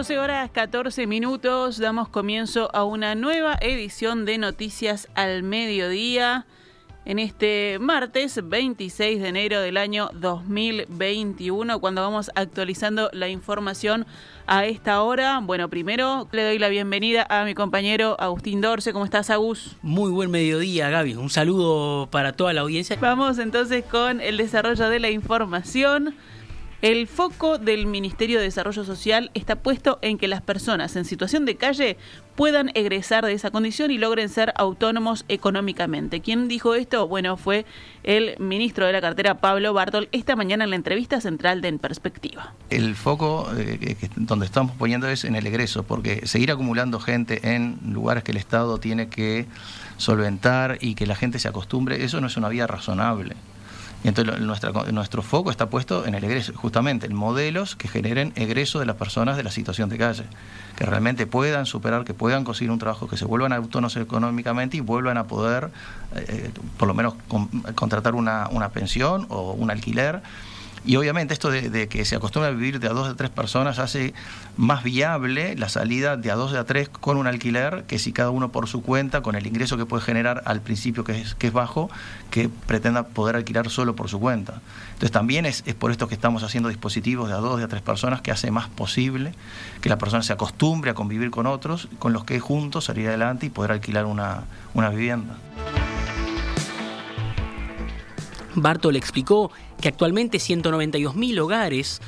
12 horas 14 minutos, damos comienzo a una nueva edición de Noticias al Mediodía en este martes 26 de enero del año 2021, cuando vamos actualizando la información a esta hora. Bueno, primero le doy la bienvenida a mi compañero Agustín Dorce. ¿Cómo estás, Agus? Muy buen mediodía, Gaby. Un saludo para toda la audiencia. Vamos entonces con el desarrollo de la información. El foco del Ministerio de Desarrollo Social está puesto en que las personas en situación de calle puedan egresar de esa condición y logren ser autónomos económicamente. ¿Quién dijo esto? Bueno, fue el ministro de la cartera, Pablo Bartol, esta mañana en la entrevista central de En Perspectiva. El foco eh, donde estamos poniendo es en el egreso, porque seguir acumulando gente en lugares que el Estado tiene que solventar y que la gente se acostumbre, eso no es una vía razonable. Y entonces nuestro foco está puesto en el egreso, justamente en modelos que generen egreso de las personas de la situación de calle, que realmente puedan superar, que puedan conseguir un trabajo, que se vuelvan autónomos económicamente y vuelvan a poder, eh, por lo menos, contratar una, una pensión o un alquiler y obviamente esto de, que se acostumbra a vivir de a dos a tres personas hace más viable la salida de a dos a tres con un alquiler que si cada uno por su cuenta, con el ingreso que puede generar al principio que es, que es bajo, que pretenda poder alquilar solo por su cuenta. Entonces también es, por esto que estamos haciendo dispositivos de a dos, de a tres personas que hace más posible que la persona se acostumbre a convivir con otros, con los que juntos salir adelante y poder alquilar una, una vivienda. Bartol explicó que actualmente 192.000 hogares,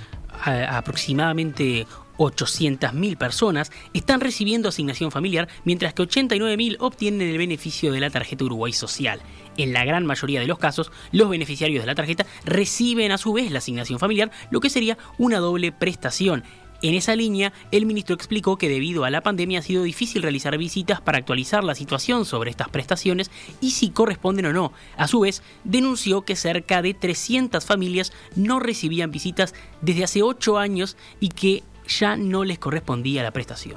aproximadamente 800.000 personas, están recibiendo asignación familiar, mientras que 89.000 obtienen el beneficio de la tarjeta Uruguay Social. En la gran mayoría de los casos, los beneficiarios de la tarjeta reciben a su vez la asignación familiar, lo que sería una doble prestación. En esa línea, el ministro explicó que debido a la pandemia ha sido difícil realizar visitas para actualizar la situación sobre estas prestaciones y si corresponden o no. A su vez, denunció que cerca de 300 familias no recibían visitas desde hace 8 años y que ya no les correspondía la prestación.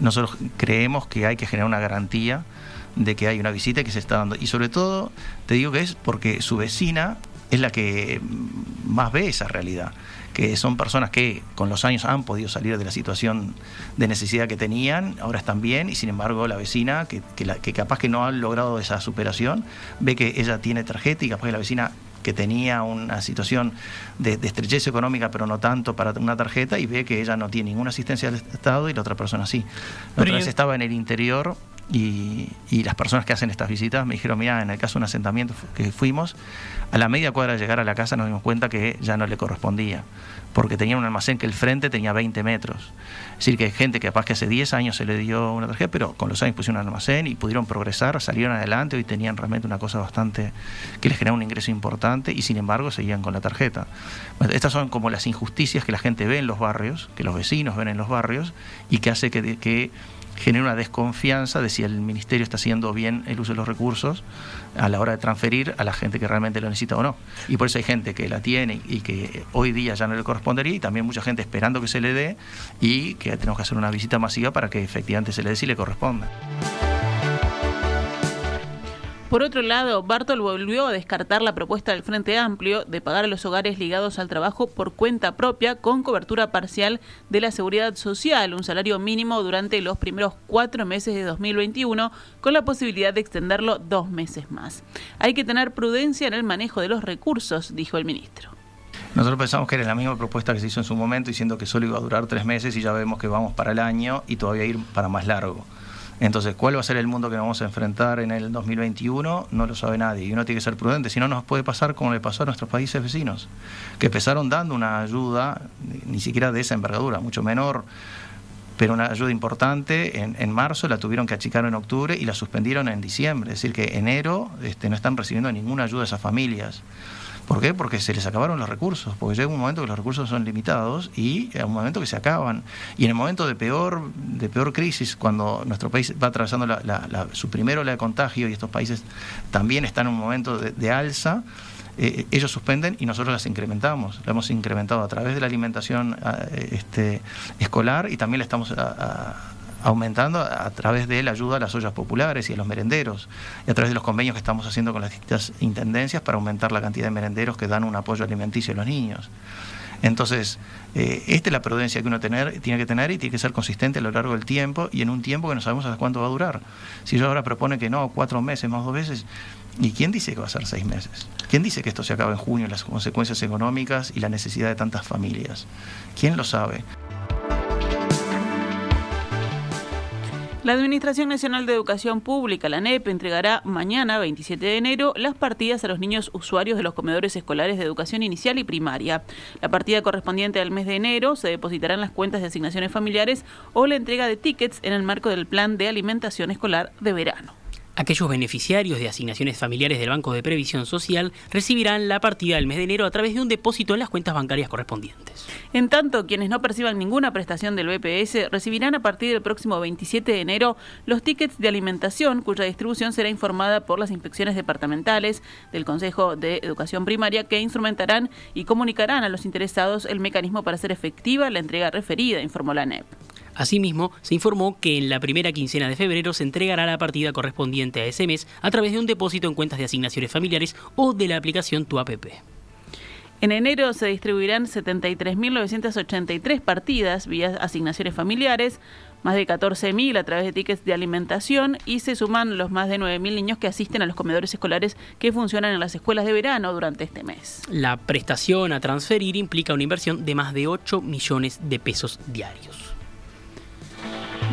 Nosotros creemos que hay que generar una garantía de que hay una visita que se está dando. Y sobre todo, te digo que es porque su vecina es la que más ve esa realidad que son personas que con los años han podido salir de la situación de necesidad que tenían, ahora están bien, y sin embargo la vecina, que, que, capaz que no ha logrado esa superación, ve que ella tiene tarjeta y capaz que la vecina que tenía una situación de, estrechez económica, pero no tanto para una tarjeta, y ve que ella no tiene ninguna asistencia del Estado y la otra persona sí. La otra vez estaba en el interior y, y, las personas que hacen estas visitas me dijeron, mira, en el caso de un asentamiento que fuimos, a la media cuadra de llegar a la casa nos dimos cuenta que ya no le correspondía, porque tenía un almacén que el frente tenía 20 metros. Es decir, que hay gente que capaz que hace 10 años se le dio una tarjeta, pero con los años pusieron un almacén y pudieron progresar, salieron adelante, hoy tenían realmente una cosa bastante que les generaba un ingreso importante y sin embargo seguían con la tarjeta. estas son como las injusticias que la gente ve en los barrios, que los vecinos ven en los barrios y que hace que genera una desconfianza de si el ministerio está haciendo bien el uso de los recursos a la hora de transferir a la gente que realmente lo necesita o no. Y por eso hay gente que la tiene y que hoy día ya no le correspondería y también mucha gente esperando que se le dé y que tenemos que hacer una visita masiva para que efectivamente se le dé si le corresponda. Por otro lado, Bartol volvió a descartar la propuesta del Frente Amplio de pagar a los hogares ligados al trabajo por cuenta propia con cobertura parcial de la seguridad social, un salario mínimo durante los primeros cuatro meses de 2021, con la posibilidad de extenderlo dos meses más. Hay que tener prudencia en el manejo de los recursos, dijo el ministro. Nosotros pensamos que era la misma propuesta que se hizo en su momento, diciendo que solo iba a durar tres meses y ya vemos que vamos para el año y todavía ir para más largo. Entonces, ¿cuál va a ser el mundo que vamos a enfrentar en el 2021? No lo sabe nadie y uno tiene que ser prudente, si no nos puede pasar como le pasó a nuestros países vecinos, que empezaron dando una ayuda, ni siquiera de esa envergadura, mucho menor, pero una ayuda importante en, en, marzo, la tuvieron que achicar en octubre y la suspendieron en diciembre. Es decir, que enero este, no están recibiendo ninguna ayuda de esas familias. ¿Por qué? Porque se les acabaron los recursos, porque llega un momento que los recursos son limitados y hay un momento que se acaban. Y en el momento de peor, de peor crisis, cuando nuestro país va atravesando su primera ola de contagio y estos países también están en un momento de, alza, eh, ellos suspenden y nosotros las incrementamos. La hemos incrementado a través de la alimentación este, escolar y también le estamos a, aumentando a través de la ayuda a las ollas populares y a los merenderos, y a través de los convenios que estamos haciendo con las distintas intendencias para aumentar la cantidad de merenderos que dan un apoyo alimenticio a los niños. Entonces, eh, esta es la prudencia que uno tiene que tener y tiene que ser consistente a lo largo del tiempo y en un tiempo que no sabemos hasta cuánto va a durar. Si yo ahora propone que no, cuatro meses más dos veces, ¿y quién dice que va a ser seis meses? ¿Quién dice que esto se acaba en junio, las consecuencias económicas y la necesidad de tantas familias? ¿Quién lo sabe? La Administración Nacional de Educación Pública, la NEP, entregará mañana, 27 de enero, las partidas a los niños usuarios de los comedores escolares de educación inicial y primaria. La partida correspondiente al mes de enero se depositará en las cuentas de asignaciones familiares o la entrega de tickets en el marco del plan de alimentación escolar de verano. Aquellos beneficiarios de asignaciones familiares del Banco de Previsión Social recibirán la partida del mes de enero a través de un depósito en las cuentas bancarias correspondientes. En tanto, quienes no perciban ninguna prestación del BPS recibirán a partir del próximo 27 de enero los tickets de alimentación cuya distribución será informada por las inspecciones departamentales del Consejo de Educación Primaria que instrumentarán y comunicarán a los interesados el mecanismo para hacer efectiva la entrega referida, informó la NEP. Asimismo, se informó que en la primera quincena de febrero se entregará la partida correspondiente a ese mes a través de un depósito en cuentas de asignaciones familiares o de la aplicación Tu APP. En enero se distribuirán 73.983 partidas vía asignaciones familiares, más de 14.000 a través de tickets de alimentación y se suman los más de 9.000 niños que asisten a los comedores escolares que funcionan en las escuelas de verano durante este mes. La prestación a transferir implica una inversión de más de 8 millones de pesos diarios.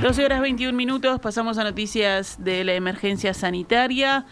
12 horas 21 minutos, pasamos a noticias de la emergencia sanitaria.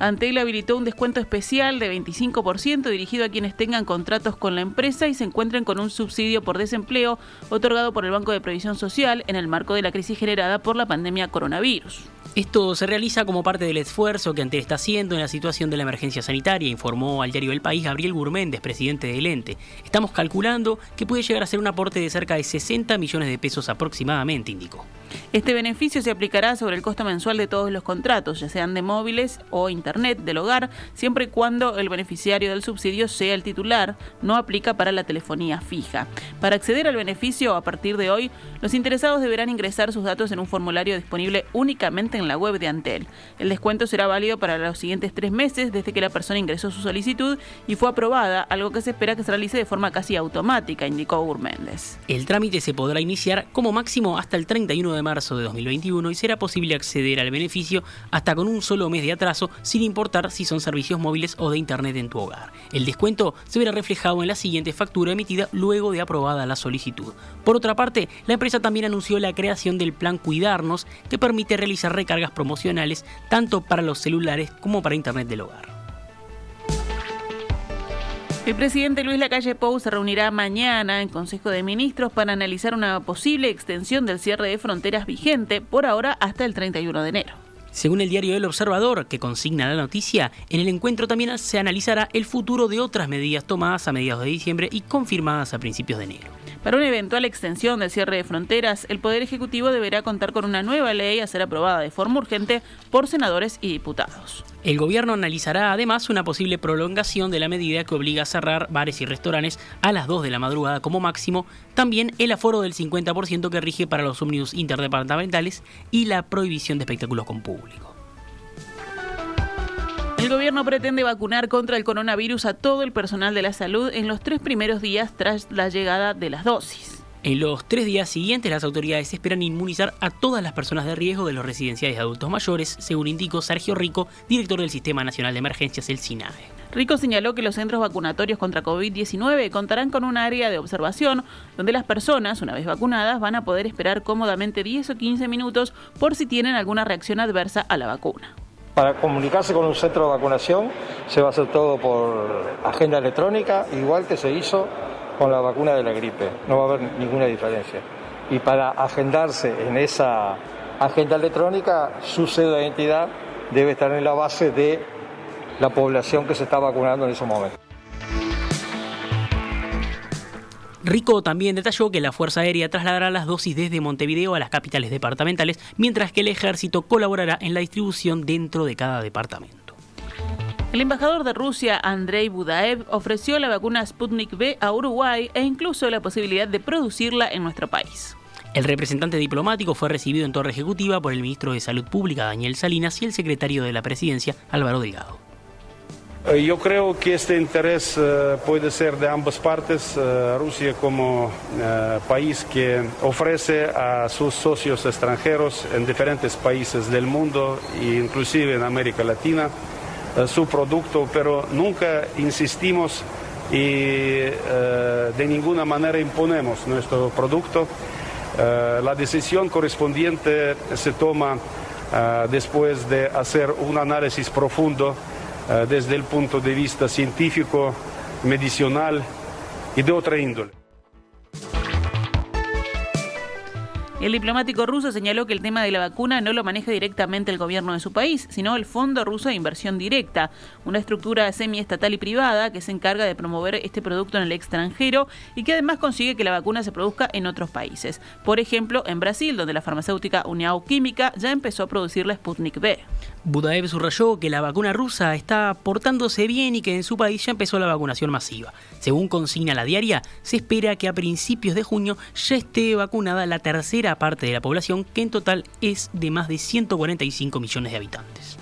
Antel habilitó un descuento especial de 25% dirigido a quienes tengan contratos con la empresa y se encuentren con un subsidio por desempleo otorgado por el Banco de Previsión Social en el marco de la crisis generada por la pandemia coronavirus. Esto se realiza como parte del esfuerzo que Antel está haciendo en la situación de la emergencia sanitaria, informó al diario El País Gabriel Gurméndez, presidente del ente. Estamos calculando que puede llegar a ser un aporte de cerca de 60 millones de pesos aproximadamente, indicó. Este beneficio se aplicará sobre el costo mensual de todos los contratos, ya sean de móviles o internet del hogar, siempre y cuando el beneficiario del subsidio sea el titular, no aplica para la telefonía fija. Para acceder al beneficio, a partir de hoy, los interesados deberán ingresar sus datos en un formulario disponible únicamente en en la web de Antel. El descuento será válido para los siguientes tres meses desde que la persona ingresó su solicitud y fue aprobada, algo que se espera que se realice de forma casi automática, indicó Urméndez. El trámite se podrá iniciar como máximo hasta el 31 de marzo de 2021 y será posible acceder al beneficio hasta con un solo mes de atraso, sin importar si son servicios móviles o de Internet en tu hogar. El descuento se verá reflejado en la siguiente factura emitida luego de aprobada la solicitud. Por otra parte, la empresa también anunció la creación del plan Cuidarnos, que permite realizar recargas cargas promocionales tanto para los celulares como para Internet del hogar. El presidente Luis Lacalle Pou se reunirá mañana en Consejo de Ministros para analizar una posible extensión del cierre de fronteras vigente, por ahora hasta el 31 de enero. Según el diario El Observador, que consigna la noticia, en el encuentro también se analizará el futuro de otras medidas tomadas a mediados de diciembre y confirmadas a principios de enero. Para una eventual extensión del cierre de fronteras, el Poder Ejecutivo deberá contar con una nueva ley a ser aprobada de forma urgente por senadores y diputados. El gobierno analizará además una posible prolongación de la medida que obliga a cerrar bares y restaurantes a las 2 de la madrugada como máximo, también el aforo del 50% que rige para los ómnibus interdepartamentales y la prohibición de espectáculos con público. El gobierno pretende vacunar contra el coronavirus a todo el personal de la salud en los tres primeros días tras la llegada de las dosis. En los tres días siguientes, las autoridades esperan inmunizar a todas las personas de riesgo de los residenciales de adultos mayores, según indicó Sergio Rico, director del Sistema Nacional de Emergencias, el SINAE. Rico señaló que los centros vacunatorios contra COVID-19 contarán con un área de observación donde las personas, una vez vacunadas, van a poder esperar cómodamente 10 o 15 minutos por si tienen alguna reacción adversa a la vacuna. Para comunicarse con un centro de vacunación se va a hacer todo por agenda electrónica, igual que se hizo con la vacuna de la gripe. No va a haber ninguna diferencia. Y para agendarse en esa agenda electrónica, su cédula de identidad debe estar en la base de la población que se está vacunando en ese momento. Rico también detalló que la Fuerza Aérea trasladará las dosis desde Montevideo a las capitales departamentales, mientras que el ejército colaborará en la distribución dentro de cada departamento. El embajador de Rusia, Andrei Budaev, ofreció la vacuna Sputnik V a Uruguay e incluso la posibilidad de producirla en nuestro país. El representante diplomático fue recibido en torre ejecutiva por el ministro de Salud Pública, Daniel Salinas, y el secretario de la Presidencia, Álvaro Delgado. Eh, yo creo que este interés eh, puede ser de ambas partes. Eh, Rusia como país que ofrece a sus socios extranjeros en diferentes países del mundo, inclusive en América Latina, su producto, pero nunca insistimos y de ninguna manera imponemos nuestro producto. la decisión correspondiente se toma después de hacer un análisis profundo eh, desde el punto de vista científico, medicinal y de otra índole. El diplomático ruso señaló que el tema de la vacuna no lo maneja directamente el gobierno de su país, sino el Fondo Ruso de Inversión Directa, una estructura semiestatal y privada que se encarga de promover este producto en el extranjero y que además consigue que la vacuna se produzca en otros países. Por ejemplo, en Brasil, donde la farmacéutica Uniao Química ya empezó a producir la Sputnik B. Budaev subrayó que la vacuna rusa está portándose bien y que en su país ya empezó la vacunación masiva. Según consigna la diaria, se espera que a principios de junio ya esté vacunada la tercera parte de la población, que en total es de más de 145 millones de habitantes.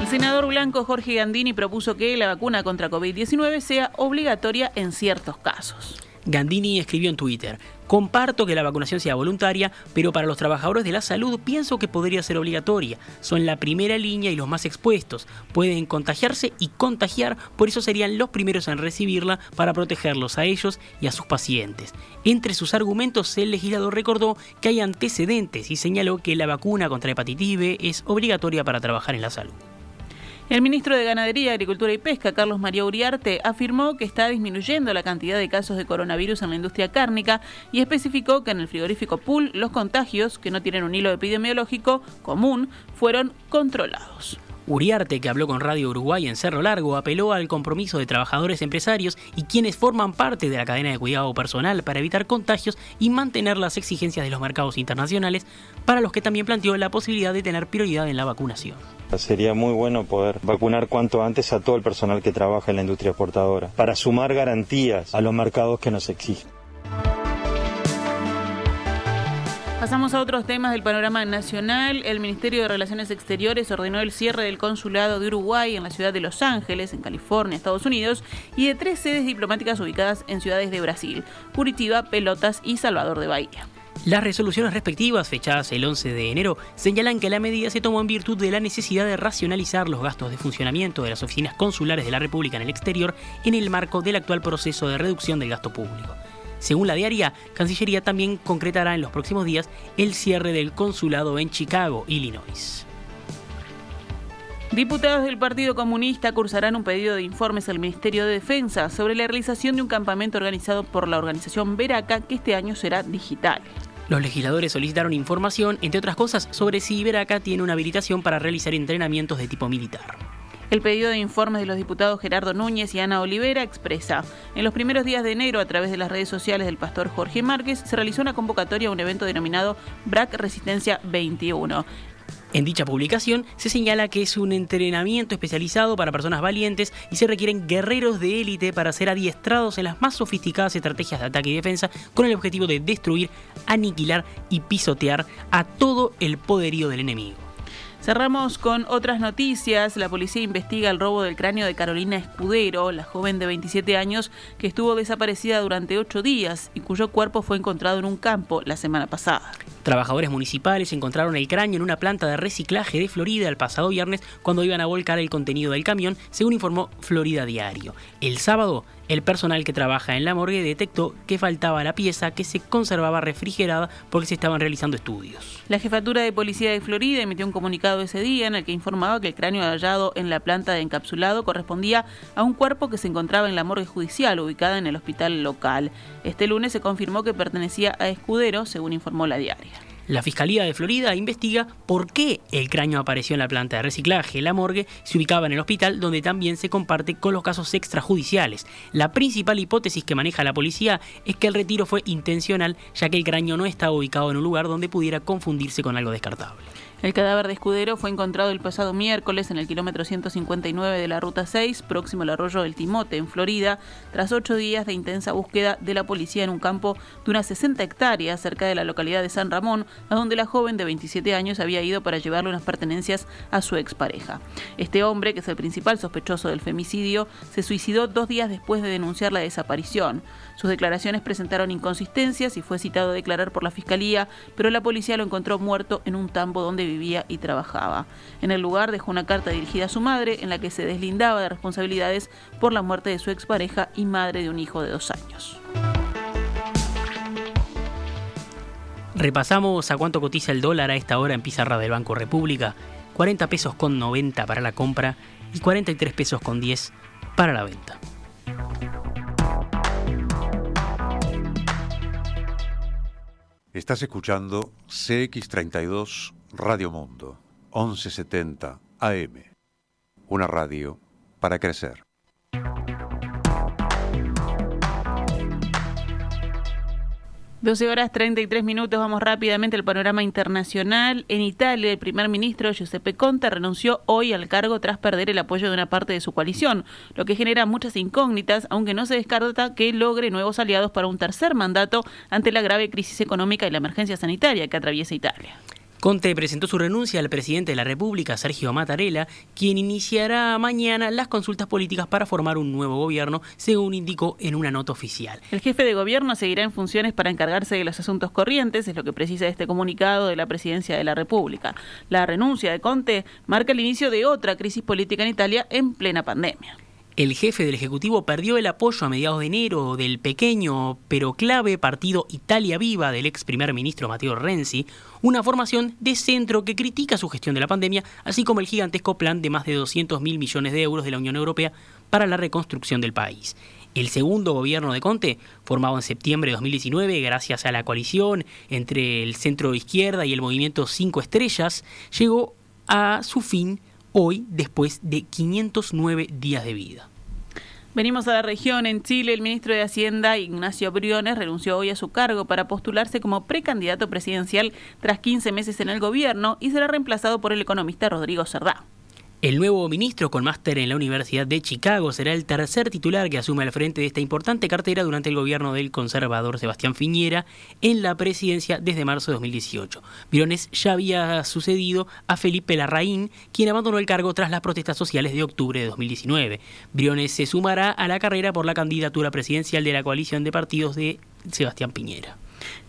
El senador blanco Jorge Gandini propuso que la vacuna contra COVID-19 sea obligatoria en ciertos casos. Gandini escribió en Twitter, comparto que la vacunación sea voluntaria, pero para los trabajadores de la salud pienso que podría ser obligatoria. Son la primera línea y los más expuestos. Pueden contagiarse y contagiar, por eso serían los primeros en recibirla para protegerlos a ellos y a sus pacientes. Entre sus argumentos, el legislador recordó que hay antecedentes y señaló que la vacuna contra hepatitis B es obligatoria para trabajar en la salud. El ministro de Ganadería, Agricultura y Pesca, Carlos María Uriarte, afirmó que está disminuyendo la cantidad de casos de coronavirus en la industria cárnica y especificó que en el frigorífico Pool los contagios, que no tienen un hilo epidemiológico común, fueron controlados. Uriarte, que habló con Radio Uruguay en Cerro Largo, apeló al compromiso de trabajadores empresarios y quienes forman parte de la cadena de cuidado personal para evitar contagios y mantener las exigencias de los mercados internacionales, para los que también planteó la posibilidad de tener prioridad en la vacunación. Sería muy bueno poder vacunar cuanto antes a todo el personal que trabaja en la industria exportadora, para sumar garantías a los mercados que nos exigen. Pasamos a otros temas del panorama nacional. El Ministerio de Relaciones Exteriores ordenó el cierre del consulado de Uruguay en la ciudad de Los Ángeles, en California, Estados Unidos, y de tres sedes diplomáticas ubicadas en ciudades de Brasil, Curitiba, Pelotas y Salvador de Bahía. Las resoluciones respectivas, fechadas el 11 de enero, señalan que la medida se tomó en virtud de la necesidad de racionalizar los gastos de funcionamiento de las oficinas consulares de la República en el exterior en el marco del actual proceso de reducción del gasto público. Según la diaria, Cancillería también concretará en los próximos días el cierre del consulado en Chicago, Illinois. Diputados del Partido Comunista cursarán un pedido de informes al Ministerio de Defensa sobre la realización de un campamento organizado por la organización Veraca que este año será digital. Los legisladores solicitaron información, entre otras cosas, sobre si Veraca tiene una habilitación para realizar entrenamientos de tipo militar. El pedido de informes de los diputados Gerardo Núñez y Ana Olivera expresa, en los primeros días de enero, a través de las redes sociales del pastor Jorge Márquez, se realizó una convocatoria a un evento denominado BRAC Resistencia 21. En dicha publicación se señala que es un entrenamiento especializado para personas valientes y se requieren guerreros de élite para ser adiestrados en las más sofisticadas estrategias de ataque y defensa con el objetivo de destruir, aniquilar y pisotear a todo el poderío del enemigo. Cerramos con otras noticias. La policía investiga el robo del cráneo de Carolina Escudero, la joven de 27 años que estuvo desaparecida durante ocho días y cuyo cuerpo fue encontrado en un campo la semana pasada. Trabajadores municipales encontraron el cráneo en una planta de reciclaje de Florida el pasado viernes cuando iban a volcar el contenido del camión, según informó Florida Diario. El sábado, el personal que trabaja en la morgue detectó que faltaba la pieza que se conservaba refrigerada porque se estaban realizando estudios. La jefatura de policía de Florida emitió un comunicado ese día en el que informaba que el cráneo hallado en la planta de encapsulado correspondía a un cuerpo que se encontraba en la morgue judicial ubicada en el hospital local. Este lunes se confirmó que pertenecía a Escudero, según informó la diaria. La Fiscalía de Florida investiga por qué el cráneo apareció en la planta de reciclaje. La morgue se ubicaba en el hospital donde también se comparte con los casos extrajudiciales. La principal hipótesis que maneja la policía es que el retiro fue intencional ya que el cráneo no estaba ubicado en un lugar donde pudiera confundirse con algo descartable. El cadáver de Escudero fue encontrado el pasado miércoles en el kilómetro 159 de la Ruta 6, próximo al arroyo del Timote, en Florida, tras ocho días de intensa búsqueda de la policía en un campo de unas 60 hectáreas cerca de la localidad de San Ramón, a donde la joven de 27 años había ido para llevarle unas pertenencias a su expareja. Este hombre, que es el principal sospechoso del femicidio, se suicidó dos días después de denunciar la desaparición. Sus declaraciones presentaron inconsistencias y fue citado a declarar por la fiscalía, pero la policía lo encontró muerto en un tambo donde vivía y trabajaba. En el lugar dejó una carta dirigida a su madre en la que se deslindaba de responsabilidades por la muerte de su expareja y madre de un hijo de dos años. Repasamos a cuánto cotiza el dólar a esta hora en pizarra del Banco República. 40 pesos con 90 para la compra y 43 pesos con 10 para la venta. Estás escuchando CX32 Radio Mundo, 1170 AM. Una radio para crecer. 12 horas 33 minutos, vamos rápidamente al panorama internacional. En Italia, el primer ministro Giuseppe Conte renunció hoy al cargo tras perder el apoyo de una parte de su coalición, lo que genera muchas incógnitas, aunque no se descarta que logre nuevos aliados para un tercer mandato ante la grave crisis económica y la emergencia sanitaria que atraviesa Italia. Conte presentó su renuncia al presidente de la República, Sergio Mattarella, quien iniciará mañana las consultas políticas para formar un nuevo gobierno, según indicó en una nota oficial. El jefe de gobierno seguirá en funciones para encargarse de los asuntos corrientes, es lo que precisa este comunicado de la presidencia de la República. La renuncia de Conte marca el inicio de otra crisis política en Italia en plena pandemia. El jefe del Ejecutivo perdió el apoyo a mediados de enero del pequeño pero clave partido Italia Viva del ex primer ministro Matteo Renzi, una formación de centro que critica su gestión de la pandemia, así como el gigantesco plan de más de 200 mil millones de euros de la Unión Europea para la reconstrucción del país. El segundo gobierno de Conte, formado en septiembre de 2019 gracias a la coalición entre el centro izquierda y el movimiento Cinco Estrellas, llegó a su fin hoy después de 509 días de vida. Venimos a la región. En Chile, el ministro de Hacienda, Ignacio Briones, renunció hoy a su cargo para postularse como precandidato presidencial tras 15 meses en el gobierno y será reemplazado por el economista Rodrigo Cerdá. El nuevo ministro con máster en la Universidad de Chicago será el tercer titular que asume al frente de esta importante cartera durante el gobierno del conservador Sebastián Fiñera en la presidencia desde marzo de 2018. Briones ya había sucedido a Felipe Larraín, quien abandonó el cargo tras las protestas sociales de octubre de 2019. Briones se sumará a la carrera por la candidatura presidencial de la coalición de partidos de Sebastián Piñera.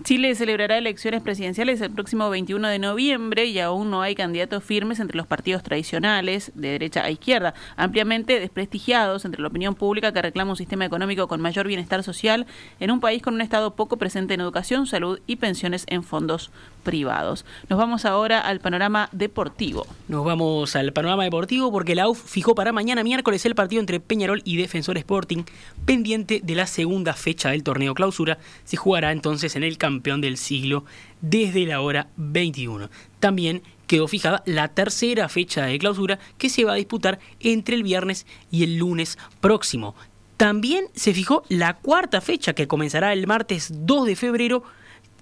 Chile celebrará elecciones presidenciales el próximo 21 de noviembre y aún no hay candidatos firmes entre los partidos tradicionales, de derecha a izquierda, ampliamente desprestigiados entre la opinión pública que reclama un sistema económico con mayor bienestar social en un país con un Estado poco presente en educación, salud y pensiones en fondos privados. Nos vamos ahora al panorama deportivo. Nos vamos al panorama deportivo porque la UF fijó para mañana miércoles el partido entre Peñarol y Defensor Sporting, pendiente de la segunda fecha del torneo clausura. Se jugará entonces en el campeón del siglo desde la hora 21. También quedó fijada la tercera fecha de clausura que se va a disputar entre el viernes y el lunes próximo. También se fijó la cuarta fecha que comenzará el martes 2 de febrero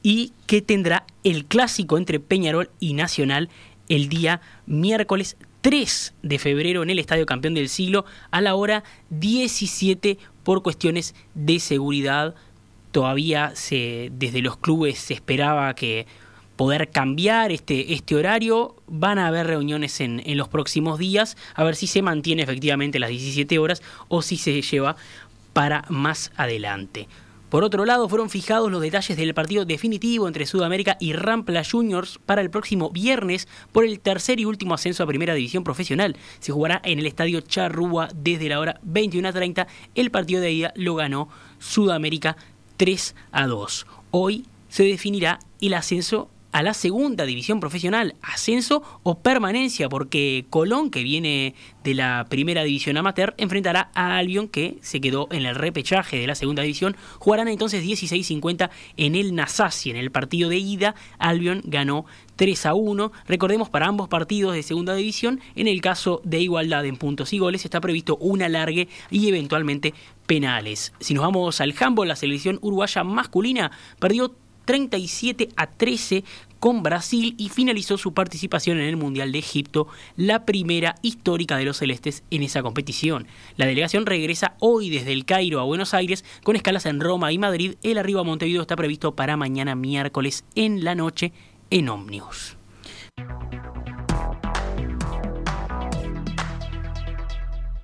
y que tendrá el clásico entre Peñarol y Nacional el día miércoles 3 de febrero en el Estadio Campeón del Siglo a la hora 17 por cuestiones de seguridad. Todavía se, desde los clubes se esperaba que poder cambiar este, este horario. Van a haber reuniones en, en los próximos días a ver si se mantiene efectivamente las 17 horas o si se lleva para más adelante. Por otro lado, fueron fijados los detalles del partido definitivo entre Sudamérica y Rampla Juniors para el próximo viernes por el tercer y último ascenso a Primera División Profesional. Se jugará en el Estadio Charrúa desde la hora 21.30. El partido de ida lo ganó Sudamérica 3 a 2. Hoy se definirá el ascenso a la segunda división profesional, ascenso o permanencia, porque Colón, que viene de la primera división amateur, enfrentará a Albion, que se quedó en el repechaje de la segunda división. Jugarán entonces 16-50 en el Nasasi, en el partido de ida. Albion ganó 3 a 1. Recordemos para ambos partidos de segunda división, en el caso de igualdad en puntos y goles, está previsto un alargue y eventualmente penales. Si nos vamos al handball, la selección uruguaya masculina perdió 37 a 13 con Brasil y finalizó su participación en el Mundial de Egipto, la primera histórica de los celestes en esa competición. La delegación regresa hoy desde el Cairo a Buenos Aires con escalas en Roma y Madrid. El arribo a Montevideo está previsto para mañana miércoles en la noche en Omnius.